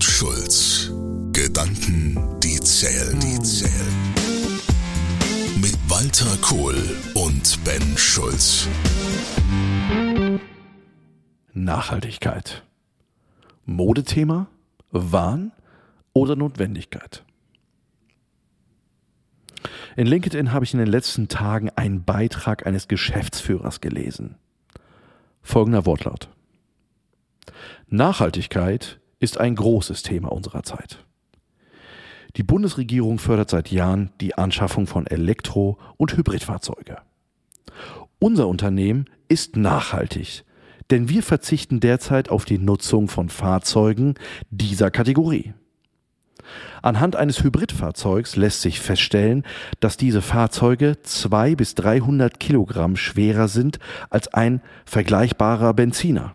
und Schulz. Gedanken, die zählen, die zählen. Mit Walter Kohl und Ben Schulz. Nachhaltigkeit. Modethema, Wahn oder Notwendigkeit? In LinkedIn habe ich in den letzten Tagen einen Beitrag eines Geschäftsführers gelesen. Folgender Wortlaut. Nachhaltigkeit ist ein großes Thema unserer Zeit. Die Bundesregierung fördert seit Jahren die Anschaffung von Elektro- und Hybridfahrzeuge. Unser Unternehmen ist nachhaltig, denn wir verzichten derzeit auf die Nutzung von Fahrzeugen dieser Kategorie. Anhand eines Hybridfahrzeugs lässt sich feststellen, dass diese Fahrzeuge zwei bis 300 Kilogramm schwerer sind als ein vergleichbarer Benziner.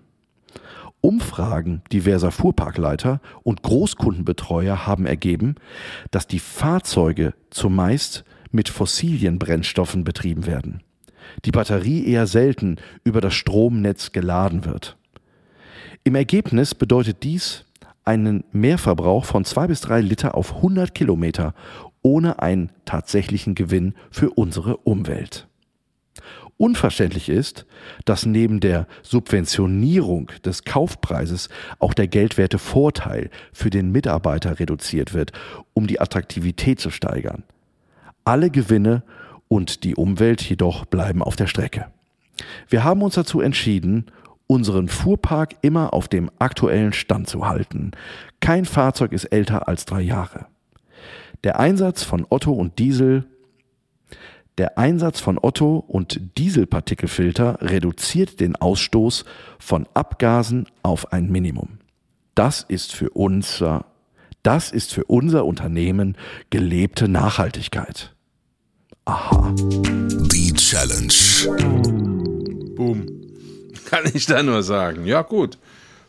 Umfragen diverser Fuhrparkleiter und Großkundenbetreuer haben ergeben, dass die Fahrzeuge zumeist mit fossilen Brennstoffen betrieben werden. Die Batterie eher selten über das Stromnetz geladen wird. Im Ergebnis bedeutet dies einen Mehrverbrauch von zwei bis drei Liter auf 100 Kilometer ohne einen tatsächlichen Gewinn für unsere Umwelt. Unverständlich ist, dass neben der Subventionierung des Kaufpreises auch der geldwerte Vorteil für den Mitarbeiter reduziert wird, um die Attraktivität zu steigern. Alle Gewinne und die Umwelt jedoch bleiben auf der Strecke. Wir haben uns dazu entschieden, unseren Fuhrpark immer auf dem aktuellen Stand zu halten. Kein Fahrzeug ist älter als drei Jahre. Der Einsatz von Otto und Diesel der Einsatz von Otto und Dieselpartikelfilter reduziert den Ausstoß von Abgasen auf ein Minimum. Das ist für unser, das ist für unser Unternehmen gelebte Nachhaltigkeit. Aha. Die Challenge. Boom. Kann ich da nur sagen. Ja, gut.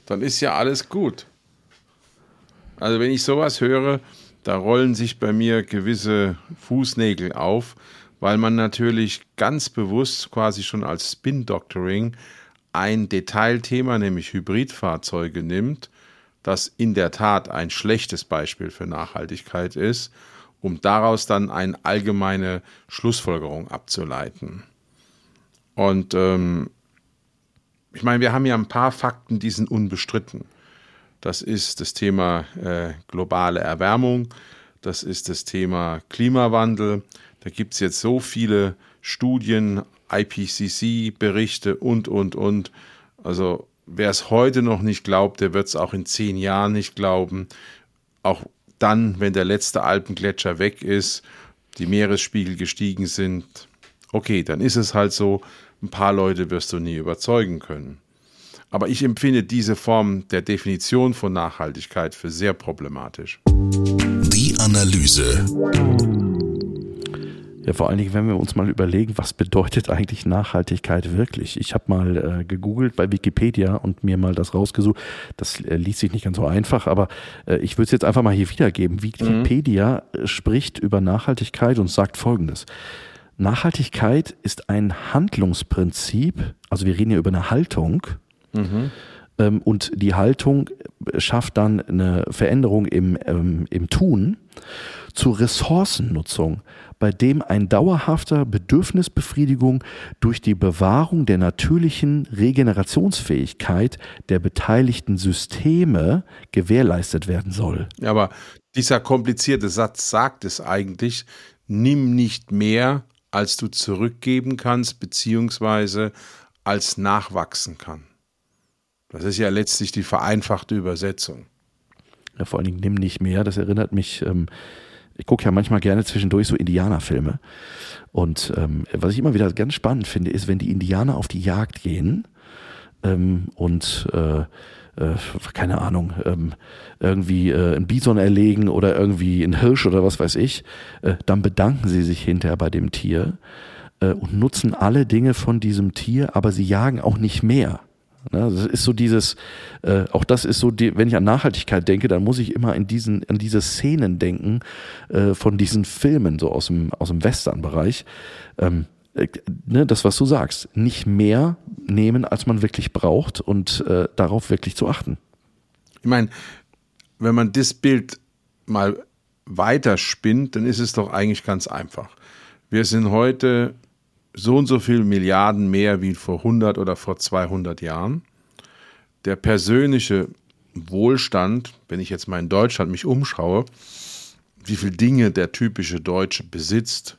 Dann ist ja alles gut. Also, wenn ich sowas höre, da rollen sich bei mir gewisse Fußnägel auf, weil man natürlich ganz bewusst quasi schon als Spin-Doctoring ein Detailthema, nämlich Hybridfahrzeuge nimmt, das in der Tat ein schlechtes Beispiel für Nachhaltigkeit ist, um daraus dann eine allgemeine Schlussfolgerung abzuleiten. Und ähm, ich meine, wir haben ja ein paar Fakten, die sind unbestritten. Das ist das Thema äh, globale Erwärmung, das ist das Thema Klimawandel, da gibt es jetzt so viele Studien, IPCC-Berichte und, und, und. Also wer es heute noch nicht glaubt, der wird es auch in zehn Jahren nicht glauben. Auch dann, wenn der letzte Alpengletscher weg ist, die Meeresspiegel gestiegen sind. Okay, dann ist es halt so. Ein paar Leute wirst du nie überzeugen können. Aber ich empfinde diese Form der Definition von Nachhaltigkeit für sehr problematisch. Die Analyse. Ja, vor allen Dingen, wenn wir uns mal überlegen, was bedeutet eigentlich Nachhaltigkeit wirklich? Ich habe mal äh, gegoogelt bei Wikipedia und mir mal das rausgesucht. Das äh, liest sich nicht ganz so einfach, aber äh, ich würde es jetzt einfach mal hier wiedergeben. Wikipedia mhm. spricht über Nachhaltigkeit und sagt Folgendes. Nachhaltigkeit ist ein Handlungsprinzip, also wir reden ja über eine Haltung, mhm. ähm, und die Haltung schafft dann eine Veränderung im, ähm, im Tun zur Ressourcennutzung bei dem ein dauerhafter Bedürfnisbefriedigung durch die Bewahrung der natürlichen Regenerationsfähigkeit der beteiligten Systeme gewährleistet werden soll. Aber dieser komplizierte Satz sagt es eigentlich, nimm nicht mehr, als du zurückgeben kannst, beziehungsweise als nachwachsen kann. Das ist ja letztlich die vereinfachte Übersetzung. Ja, vor allen Dingen nimm nicht mehr. Das erinnert mich ähm, ich gucke ja manchmal gerne zwischendurch so Indianerfilme. Und ähm, was ich immer wieder ganz spannend finde, ist, wenn die Indianer auf die Jagd gehen ähm, und äh, äh, keine Ahnung, ähm, irgendwie äh, ein Bison erlegen oder irgendwie ein Hirsch oder was weiß ich, äh, dann bedanken sie sich hinterher bei dem Tier äh, und nutzen alle Dinge von diesem Tier, aber sie jagen auch nicht mehr. Ne, das ist so dieses, äh, auch das ist so, die, wenn ich an Nachhaltigkeit denke, dann muss ich immer in diesen, an diese Szenen denken äh, von diesen Filmen, so aus dem, aus dem Western-Bereich. Ähm, äh, ne, das, was du sagst, nicht mehr nehmen, als man wirklich braucht und äh, darauf wirklich zu achten. Ich meine, wenn man das Bild mal weiterspinnt, dann ist es doch eigentlich ganz einfach. Wir sind heute so und so viel Milliarden mehr wie vor 100 oder vor 200 Jahren. Der persönliche Wohlstand, wenn ich jetzt mal in Deutschland mich umschaue, wie viele Dinge der typische Deutsche besitzt,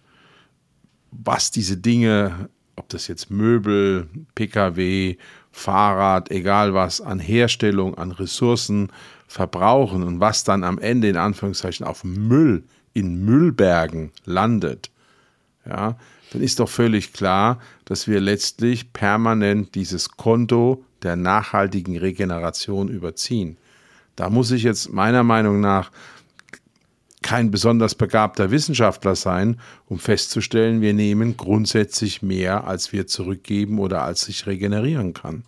was diese Dinge, ob das jetzt Möbel, Pkw, Fahrrad, egal was, an Herstellung, an Ressourcen verbrauchen und was dann am Ende in Anführungszeichen auf Müll in Müllbergen landet, ja, dann ist doch völlig klar, dass wir letztlich permanent dieses Konto der nachhaltigen Regeneration überziehen. Da muss ich jetzt meiner Meinung nach kein besonders begabter Wissenschaftler sein, um festzustellen, wir nehmen grundsätzlich mehr, als wir zurückgeben oder als sich regenerieren kann.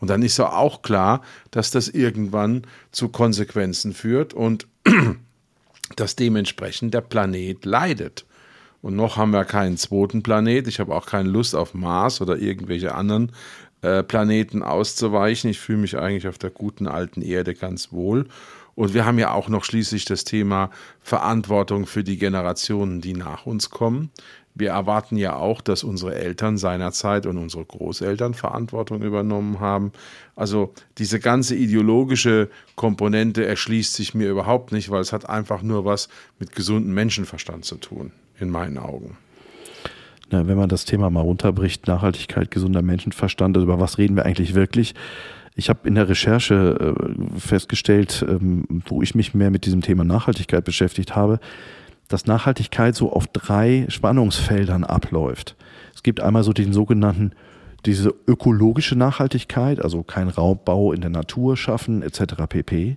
Und dann ist auch klar, dass das irgendwann zu Konsequenzen führt und dass dementsprechend der Planet leidet. Und noch haben wir keinen zweiten Planet. Ich habe auch keine Lust auf Mars oder irgendwelche anderen äh, Planeten auszuweichen. Ich fühle mich eigentlich auf der guten alten Erde ganz wohl. Und wir haben ja auch noch schließlich das Thema Verantwortung für die Generationen, die nach uns kommen. Wir erwarten ja auch, dass unsere Eltern seinerzeit und unsere Großeltern Verantwortung übernommen haben. Also diese ganze ideologische Komponente erschließt sich mir überhaupt nicht, weil es hat einfach nur was mit gesundem Menschenverstand zu tun, in meinen Augen. Na, wenn man das Thema mal runterbricht, Nachhaltigkeit, gesunder Menschenverstand, also über was reden wir eigentlich wirklich? Ich habe in der Recherche äh, festgestellt, ähm, wo ich mich mehr mit diesem Thema Nachhaltigkeit beschäftigt habe, dass Nachhaltigkeit so auf drei Spannungsfeldern abläuft. Es gibt einmal so den sogenannten diese ökologische Nachhaltigkeit, also kein Raubbau in der Natur schaffen etc. pp.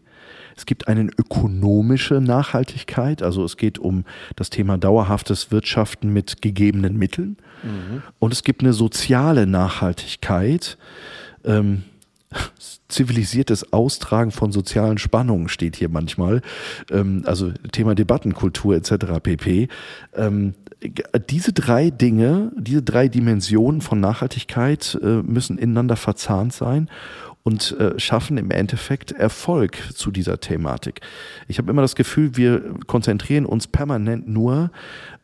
Es gibt eine ökonomische Nachhaltigkeit, also es geht um das Thema dauerhaftes Wirtschaften mit gegebenen Mitteln. Mhm. Und es gibt eine soziale Nachhaltigkeit. Ähm, zivilisiertes Austragen von sozialen Spannungen steht hier manchmal. Ähm, also Thema Debattenkultur etc. pp. Ähm, diese drei Dinge, diese drei Dimensionen von Nachhaltigkeit äh, müssen ineinander verzahnt sein und äh, schaffen im Endeffekt Erfolg zu dieser Thematik. Ich habe immer das Gefühl, wir konzentrieren uns permanent nur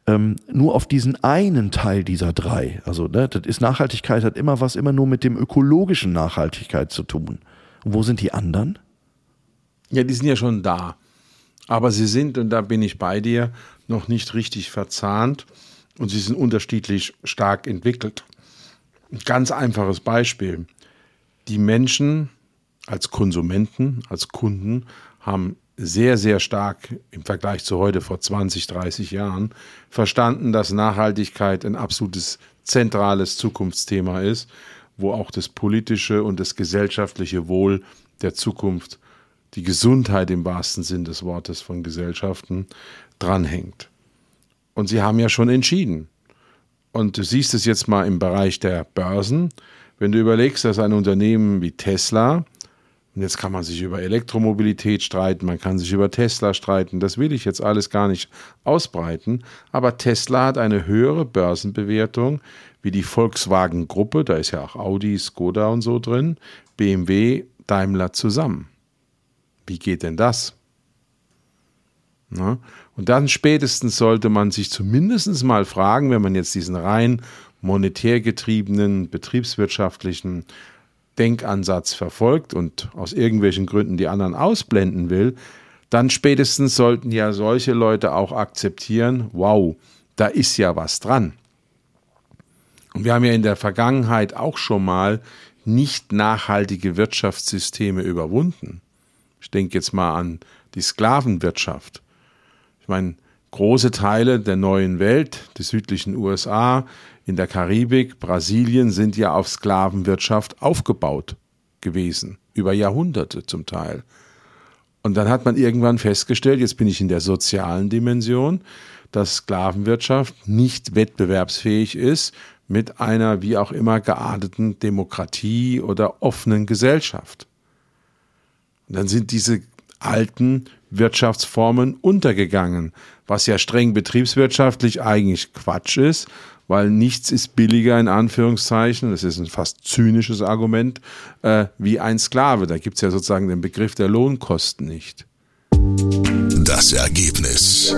ähm, nur auf diesen einen Teil dieser drei. Also ne, das ist Nachhaltigkeit hat immer was immer nur mit dem ökologischen Nachhaltigkeit zu tun. Und wo sind die anderen? Ja, die sind ja schon da. Aber sie sind, und da bin ich bei dir, noch nicht richtig verzahnt und sie sind unterschiedlich stark entwickelt. Ein ganz einfaches Beispiel. Die Menschen als Konsumenten, als Kunden haben sehr, sehr stark im Vergleich zu heute vor 20, 30 Jahren verstanden, dass Nachhaltigkeit ein absolutes zentrales Zukunftsthema ist, wo auch das politische und das gesellschaftliche Wohl der Zukunft, die Gesundheit im wahrsten Sinn des Wortes von Gesellschaften dranhängt. Und sie haben ja schon entschieden. Und du siehst es jetzt mal im Bereich der Börsen. Wenn du überlegst, dass ein Unternehmen wie Tesla und jetzt kann man sich über Elektromobilität streiten, man kann sich über Tesla streiten. Das will ich jetzt alles gar nicht ausbreiten. Aber Tesla hat eine höhere Börsenbewertung wie die Volkswagen-Gruppe, da ist ja auch Audi, Skoda und so drin, BMW, Daimler zusammen. Wie geht denn das? Na? Und dann spätestens sollte man sich zumindest mal fragen, wenn man jetzt diesen rein monetär getriebenen, betriebswirtschaftlichen Denkansatz verfolgt und aus irgendwelchen Gründen die anderen ausblenden will, dann spätestens sollten ja solche Leute auch akzeptieren, wow, da ist ja was dran. Und wir haben ja in der Vergangenheit auch schon mal nicht nachhaltige Wirtschaftssysteme überwunden. Ich denke jetzt mal an die Sklavenwirtschaft. Ich meine, große Teile der neuen Welt, des südlichen USA, in der Karibik, Brasilien sind ja auf Sklavenwirtschaft aufgebaut gewesen, über Jahrhunderte zum Teil. Und dann hat man irgendwann festgestellt, jetzt bin ich in der sozialen Dimension, dass Sklavenwirtschaft nicht wettbewerbsfähig ist mit einer wie auch immer gearteten Demokratie oder offenen Gesellschaft. Und dann sind diese alten Wirtschaftsformen untergegangen, was ja streng betriebswirtschaftlich eigentlich Quatsch ist, weil nichts ist billiger in Anführungszeichen, das ist ein fast zynisches Argument, äh, wie ein Sklave. Da gibt es ja sozusagen den Begriff der Lohnkosten nicht. Das Ergebnis.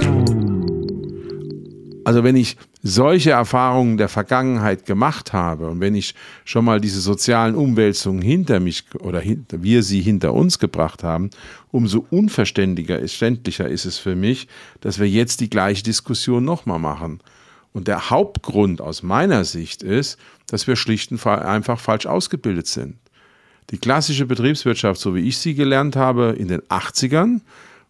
Also wenn ich solche Erfahrungen der Vergangenheit gemacht habe und wenn ich schon mal diese sozialen Umwälzungen hinter mich oder wir sie hinter uns gebracht haben, umso unverständiger ist, ist es für mich, dass wir jetzt die gleiche Diskussion nochmal machen. Und der Hauptgrund aus meiner Sicht ist, dass wir schlicht und einfach falsch ausgebildet sind. Die klassische Betriebswirtschaft, so wie ich sie gelernt habe in den 80ern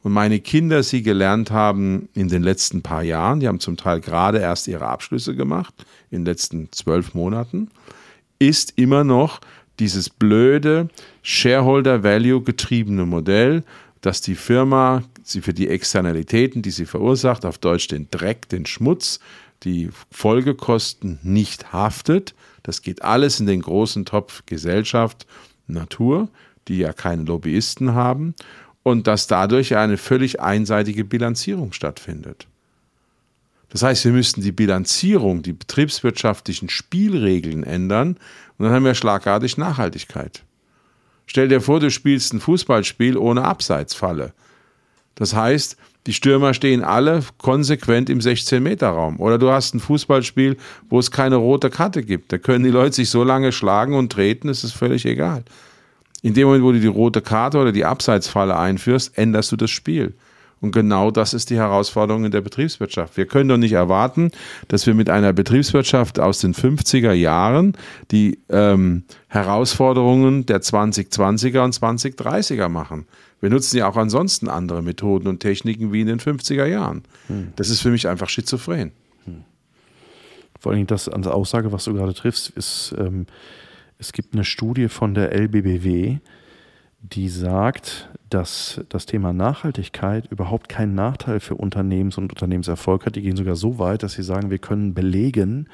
und meine Kinder sie gelernt haben in den letzten paar Jahren, die haben zum Teil gerade erst ihre Abschlüsse gemacht, in den letzten zwölf Monaten, ist immer noch dieses blöde Shareholder Value getriebene Modell, dass die Firma sie für die Externalitäten, die sie verursacht, auf Deutsch den Dreck, den Schmutz, die Folgekosten nicht haftet. Das geht alles in den großen Topf Gesellschaft, Natur, die ja keine Lobbyisten haben, und dass dadurch eine völlig einseitige Bilanzierung stattfindet. Das heißt, wir müssten die Bilanzierung, die betriebswirtschaftlichen Spielregeln ändern und dann haben wir schlagartig Nachhaltigkeit. Stell dir vor, du spielst ein Fußballspiel ohne Abseitsfalle. Das heißt, die Stürmer stehen alle konsequent im 16-Meter-Raum. Oder du hast ein Fußballspiel, wo es keine rote Karte gibt. Da können die Leute sich so lange schlagen und treten, ist es völlig egal. In dem Moment, wo du die rote Karte oder die Abseitsfalle einführst, änderst du das Spiel. Und genau das ist die Herausforderung in der Betriebswirtschaft. Wir können doch nicht erwarten, dass wir mit einer Betriebswirtschaft aus den 50er Jahren die ähm, Herausforderungen der 2020er und 2030er machen. Wir nutzen ja auch ansonsten andere Methoden und Techniken wie in den 50er Jahren. Hm. Das ist für mich einfach schizophren. Hm. Vor allem das an der Aussage, was du gerade triffst, ist, ähm, es gibt eine Studie von der LBBW, die sagt, dass das Thema Nachhaltigkeit überhaupt keinen Nachteil für Unternehmens- und Unternehmenserfolg hat. Die gehen sogar so weit, dass sie sagen, wir können belegen,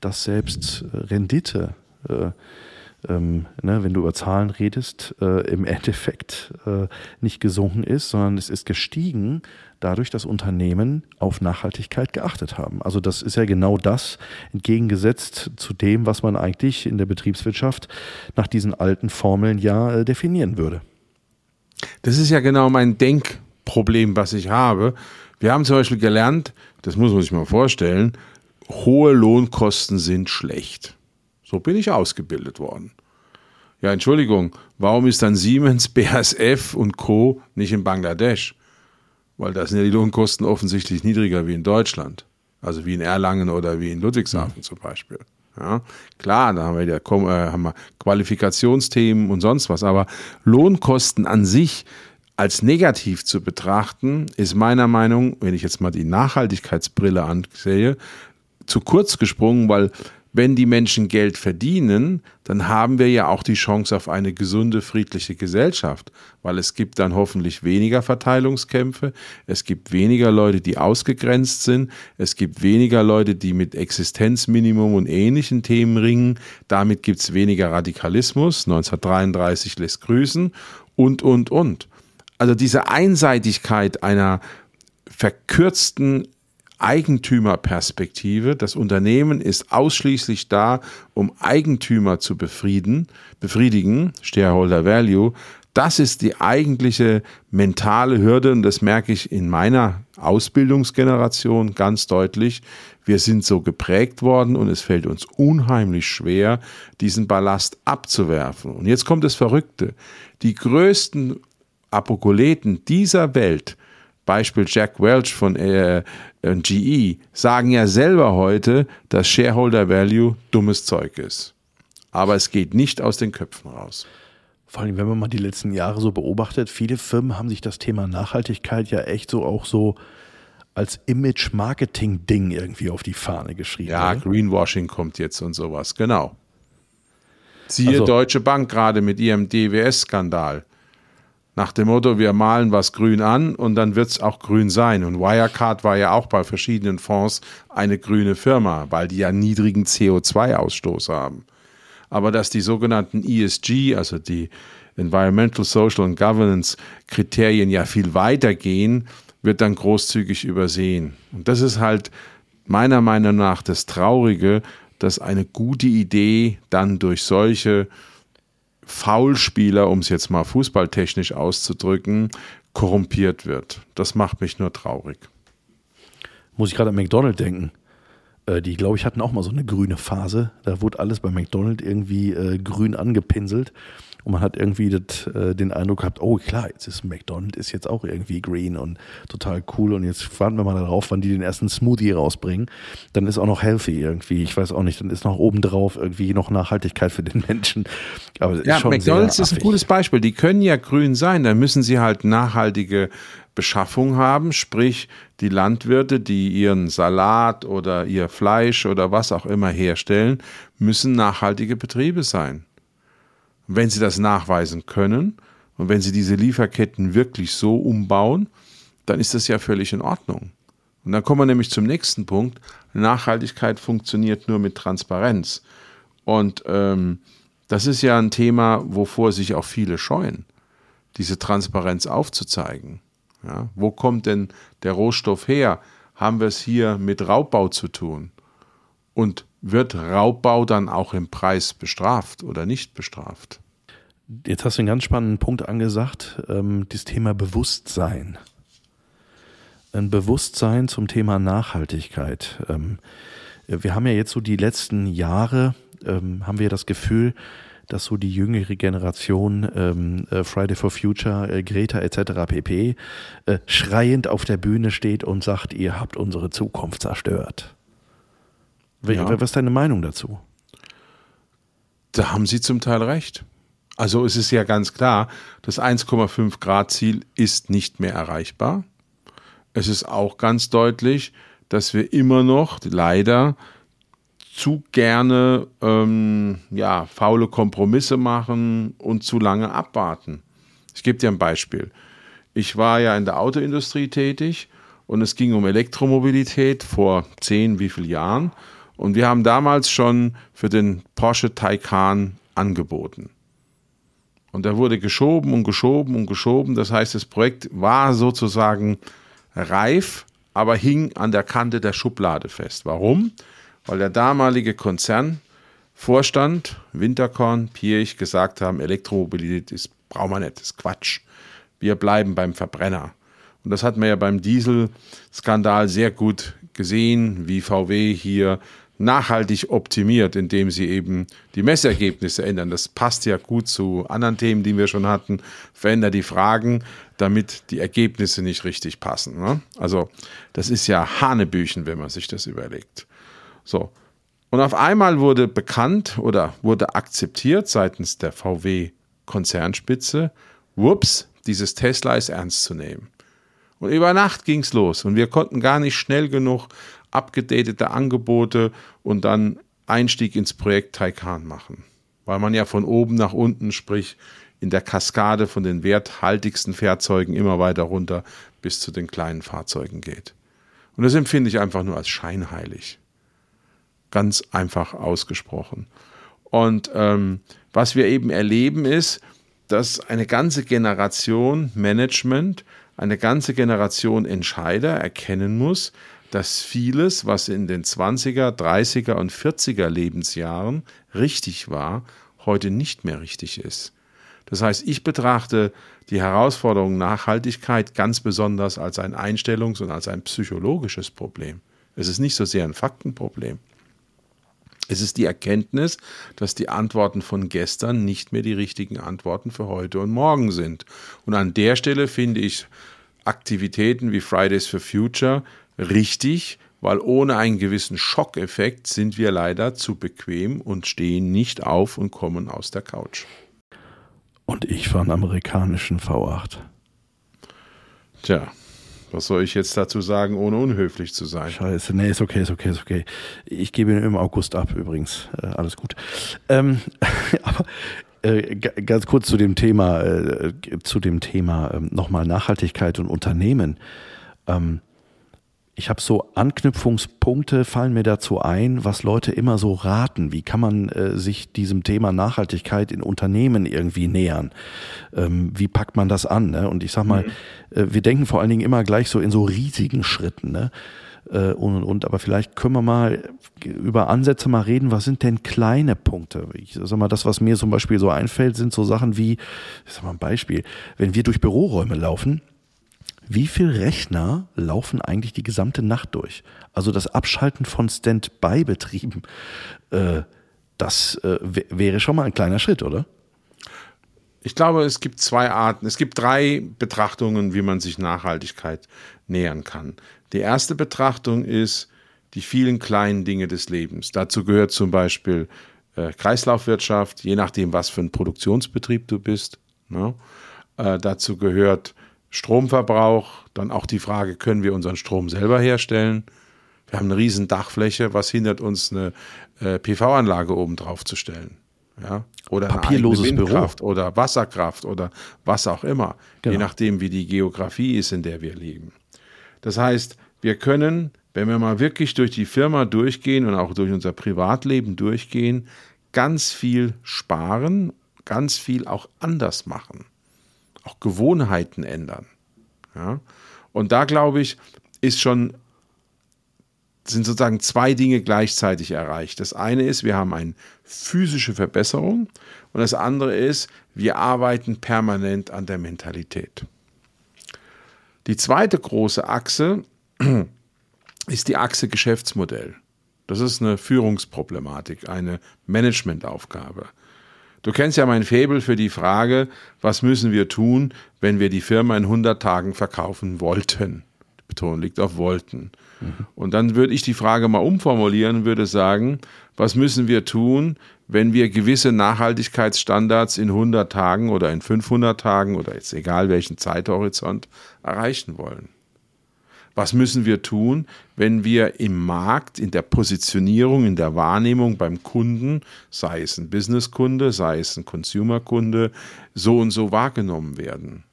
dass selbst Rendite äh, ähm, ne, wenn du über Zahlen redest, äh, im Endeffekt äh, nicht gesunken ist, sondern es ist gestiegen dadurch, dass Unternehmen auf Nachhaltigkeit geachtet haben. Also das ist ja genau das entgegengesetzt zu dem, was man eigentlich in der Betriebswirtschaft nach diesen alten Formeln ja äh, definieren würde. Das ist ja genau mein Denkproblem, was ich habe. Wir haben zum Beispiel gelernt, das muss man sich mal vorstellen, hohe Lohnkosten sind schlecht. So bin ich ausgebildet worden. Ja, Entschuldigung, warum ist dann Siemens, BASF und Co. nicht in Bangladesch? Weil da sind ja die Lohnkosten offensichtlich niedriger wie in Deutschland. Also wie in Erlangen oder wie in Ludwigshafen mhm. zum Beispiel. Ja, klar, da haben wir, ja, äh, haben wir Qualifikationsthemen und sonst was, aber Lohnkosten an sich als negativ zu betrachten, ist meiner Meinung, wenn ich jetzt mal die Nachhaltigkeitsbrille ansehe, zu kurz gesprungen, weil wenn die Menschen Geld verdienen, dann haben wir ja auch die Chance auf eine gesunde, friedliche Gesellschaft, weil es gibt dann hoffentlich weniger Verteilungskämpfe, es gibt weniger Leute, die ausgegrenzt sind, es gibt weniger Leute, die mit Existenzminimum und ähnlichen Themen ringen, damit gibt es weniger Radikalismus, 1933 lässt grüßen und, und, und. Also diese Einseitigkeit einer verkürzten Eigentümerperspektive. Das Unternehmen ist ausschließlich da, um Eigentümer zu befrieden, befriedigen, Shareholder Value. Das ist die eigentliche mentale Hürde und das merke ich in meiner Ausbildungsgeneration ganz deutlich. Wir sind so geprägt worden und es fällt uns unheimlich schwer, diesen Ballast abzuwerfen. Und jetzt kommt das Verrückte. Die größten Apokoleten dieser Welt Beispiel Jack Welch von äh, äh GE, sagen ja selber heute, dass Shareholder Value dummes Zeug ist. Aber es geht nicht aus den Köpfen raus. Vor allem, wenn man mal die letzten Jahre so beobachtet, viele Firmen haben sich das Thema Nachhaltigkeit ja echt so auch so als Image-Marketing-Ding irgendwie auf die Fahne geschrieben. Ja, oder? Greenwashing kommt jetzt und sowas, genau. Siehe also, Deutsche Bank gerade mit ihrem DWS-Skandal. Nach dem Motto, wir malen was grün an und dann wird es auch grün sein. Und Wirecard war ja auch bei verschiedenen Fonds eine grüne Firma, weil die ja niedrigen CO2-Ausstoß haben. Aber dass die sogenannten ESG, also die Environmental, Social and Governance Kriterien ja viel weiter gehen, wird dann großzügig übersehen. Und das ist halt meiner Meinung nach das Traurige, dass eine gute Idee dann durch solche Foulspieler, um es jetzt mal fußballtechnisch auszudrücken, korrumpiert wird. Das macht mich nur traurig. Muss ich gerade an McDonald's denken. Äh, die, glaube ich, hatten auch mal so eine grüne Phase. Da wurde alles bei McDonald's irgendwie äh, grün angepinselt. Und man hat irgendwie das, äh, den Eindruck gehabt, oh klar, jetzt ist McDonald's ist jetzt auch irgendwie green und total cool. Und jetzt warten wir mal darauf, wann die den ersten Smoothie rausbringen. Dann ist auch noch healthy irgendwie. Ich weiß auch nicht, dann ist noch obendrauf irgendwie noch Nachhaltigkeit für den Menschen. Aber ja, McDonald's ist ein gutes Beispiel. Die können ja grün sein, dann müssen sie halt nachhaltige Beschaffung haben, sprich die Landwirte, die ihren Salat oder ihr Fleisch oder was auch immer herstellen, müssen nachhaltige Betriebe sein. Wenn sie das nachweisen können und wenn sie diese Lieferketten wirklich so umbauen, dann ist das ja völlig in Ordnung. Und dann kommen wir nämlich zum nächsten Punkt. Nachhaltigkeit funktioniert nur mit Transparenz. Und ähm, das ist ja ein Thema, wovor sich auch viele scheuen, diese Transparenz aufzuzeigen. Ja, wo kommt denn der Rohstoff her? Haben wir es hier mit Raubbau zu tun? Und wird Raubbau dann auch im Preis bestraft oder nicht bestraft? Jetzt hast du einen ganz spannenden Punkt angesagt, ähm, das Thema Bewusstsein. Ein Bewusstsein zum Thema Nachhaltigkeit. Ähm, wir haben ja jetzt so die letzten Jahre, ähm, haben wir das Gefühl, dass so die jüngere Generation ähm, äh, Friday for Future, äh, Greta etc. pp. Äh, schreiend auf der Bühne steht und sagt, ihr habt unsere Zukunft zerstört. Ja. Was ist deine Meinung dazu? Da haben Sie zum Teil recht. Also es ist ja ganz klar, das 1,5 Grad Ziel ist nicht mehr erreichbar. Es ist auch ganz deutlich, dass wir immer noch leider zu gerne ähm, ja, faule Kompromisse machen und zu lange abwarten. Ich gebe dir ein Beispiel. Ich war ja in der Autoindustrie tätig und es ging um Elektromobilität vor zehn, wie viel Jahren. Und wir haben damals schon für den Porsche Taycan angeboten. Und da wurde geschoben und geschoben und geschoben. Das heißt, das Projekt war sozusagen reif, aber hing an der Kante der Schublade fest. Warum? Weil der damalige Konzernvorstand, Winterkorn, Pirch, gesagt haben, Elektromobilität ist, brauchen wir nicht, das ist Quatsch. Wir bleiben beim Verbrenner. Und das hat man ja beim Dieselskandal sehr gut gesehen, wie VW hier nachhaltig optimiert, indem sie eben die Messergebnisse ändern. Das passt ja gut zu anderen Themen, die wir schon hatten. Verändert die Fragen, damit die Ergebnisse nicht richtig passen. Ne? Also das ist ja Hanebüchen, wenn man sich das überlegt. So. Und auf einmal wurde bekannt oder wurde akzeptiert seitens der VW-Konzernspitze, whoops, dieses Tesla ist ernst zu nehmen. Und über Nacht ging es los und wir konnten gar nicht schnell genug abgedatete Angebote und dann Einstieg ins Projekt Taycan machen. Weil man ja von oben nach unten, sprich in der Kaskade von den werthaltigsten Fahrzeugen immer weiter runter bis zu den kleinen Fahrzeugen geht. Und das empfinde ich einfach nur als scheinheilig. Ganz einfach ausgesprochen. Und ähm, was wir eben erleben ist, dass eine ganze Generation Management, eine ganze Generation Entscheider erkennen muss, dass vieles, was in den 20er, 30er und 40er Lebensjahren richtig war, heute nicht mehr richtig ist. Das heißt, ich betrachte die Herausforderung Nachhaltigkeit ganz besonders als ein Einstellungs- und als ein psychologisches Problem. Es ist nicht so sehr ein Faktenproblem. Es ist die Erkenntnis, dass die Antworten von gestern nicht mehr die richtigen Antworten für heute und morgen sind. Und an der Stelle finde ich Aktivitäten wie Fridays for Future richtig, weil ohne einen gewissen Schockeffekt sind wir leider zu bequem und stehen nicht auf und kommen aus der Couch. Und ich fahre einen amerikanischen V8. Tja, was soll ich jetzt dazu sagen, ohne unhöflich zu sein? Scheiße, nee, ist okay, ist okay, ist okay. Ich gebe ihn im August ab, übrigens. Äh, alles gut. Ähm, aber äh, ganz kurz zu dem Thema, äh, zu dem Thema ähm, nochmal Nachhaltigkeit und Unternehmen. Ähm, ich habe so Anknüpfungspunkte, fallen mir dazu ein, was Leute immer so raten. Wie kann man äh, sich diesem Thema Nachhaltigkeit in Unternehmen irgendwie nähern? Ähm, wie packt man das an? Ne? Und ich sag mal, mhm. äh, wir denken vor allen Dingen immer gleich so in so riesigen Schritten. Ne? Äh, und, und, und. Aber vielleicht können wir mal über Ansätze mal reden. Was sind denn kleine Punkte? Ich sag mal, das, was mir zum Beispiel so einfällt, sind so Sachen wie, ich sag mal ein Beispiel, wenn wir durch Büroräume laufen, Wie viele Rechner laufen eigentlich die gesamte Nacht durch? Also das Abschalten von Standby-Betrieben, äh, das äh, wäre schon mal ein kleiner Schritt, oder? Ich glaube, es gibt zwei Arten, es gibt drei Betrachtungen, wie man sich Nachhaltigkeit nähern kann. Die erste Betrachtung ist die vielen kleinen Dinge des Lebens. Dazu gehört zum Beispiel äh, Kreislaufwirtschaft, je nachdem, was für ein Produktionsbetrieb du bist. Ne? Äh, dazu gehört Stromverbrauch, dann auch die Frage, können wir unseren Strom selber herstellen? Wir haben eine riesen Dachfläche, was hindert uns, eine äh, PV-Anlage oben drauf zu stellen? Ja? Oder Papierloses eine Windkraft Büro. oder Wasserkraft oder was auch immer, genau. je nachdem, wie die Geografie ist, in der wir leben. Das heißt, wir können, wenn wir mal wirklich durch die Firma durchgehen und auch durch unser Privatleben durchgehen, ganz viel sparen, ganz viel auch anders machen, auch Gewohnheiten ändern. Ja? Und da glaube ich, ist schon sind sozusagen zwei Dinge gleichzeitig erreicht. Das eine ist, wir haben eine physische Verbesserung und das andere ist, wir arbeiten permanent an der Mentalität. Die zweite große Achse ist die Achse Geschäftsmodell. Das ist eine Führungsproblematik, eine Managementaufgabe. Du kennst ja mein Faible für die Frage, was müssen wir tun, wenn wir die Firma in 100 Tagen verkaufen wollten? Die Betonung liegt auf wollten. Mhm. Und dann würde ich die Frage mal umformulieren und würde sagen, was müssen wir tun, wenn wir gewisse Nachhaltigkeitsstandards in 100 Tagen oder in 500 Tagen oder jetzt egal welchen Zeithorizont erreichen wollen? Was müssen wir tun, wenn wir im Markt, in der Positionierung, in der Wahrnehmung beim Kunden, sei es ein Businesskunde, sei es ein Consumerkunde, so und so wahrgenommen werden?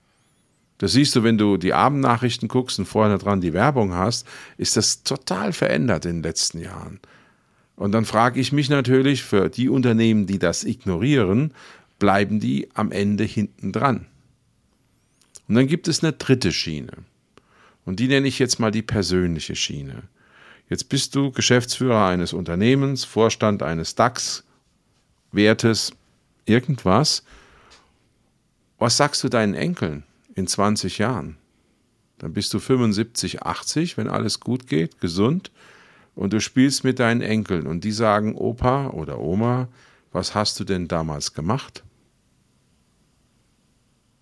Das siehst du, wenn du die Abendnachrichten guckst und vorher dran die Werbung hast, ist das total verändert in den letzten Jahren. Und dann frage ich mich natürlich, für die Unternehmen, die das ignorieren, bleiben die am Ende hinten dran. Und dann gibt es eine dritte Schiene. Und die nenne ich jetzt mal die persönliche Schiene. Jetzt bist du Geschäftsführer eines Unternehmens, Vorstand eines DAX-Wertes, irgendwas. Was sagst du deinen Enkeln? in 20 Jahren. Dann bist du 75, 80, wenn alles gut geht, gesund, und du spielst mit deinen Enkeln und die sagen, Opa oder Oma, was hast du denn damals gemacht?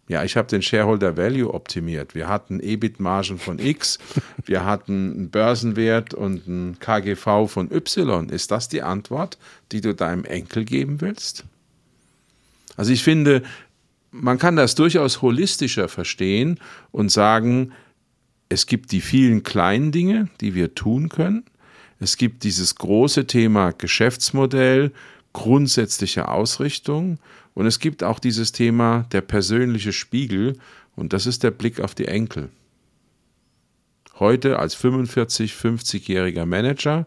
Ja, ich habe den Shareholder Value optimiert. Wir hatten EBIT-Margen von X, wir hatten einen Börsenwert und ein KGV von Y. Ist das die Antwort, die du deinem Enkel geben willst? Also ich finde, man kann das durchaus holistischer verstehen und sagen, es gibt die vielen kleinen Dinge, die wir tun können. Es gibt dieses große Thema Geschäftsmodell, grundsätzliche Ausrichtung und es gibt auch dieses Thema der persönliche Spiegel und das ist der Blick auf die Enkel. Heute als 45, 50-jähriger Manager,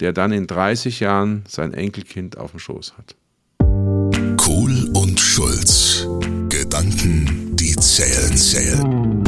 der dann in 30 Jahren sein Enkelkind auf dem Schoß hat. Kohl und Schulz. Gedanken, die zählen, zählen.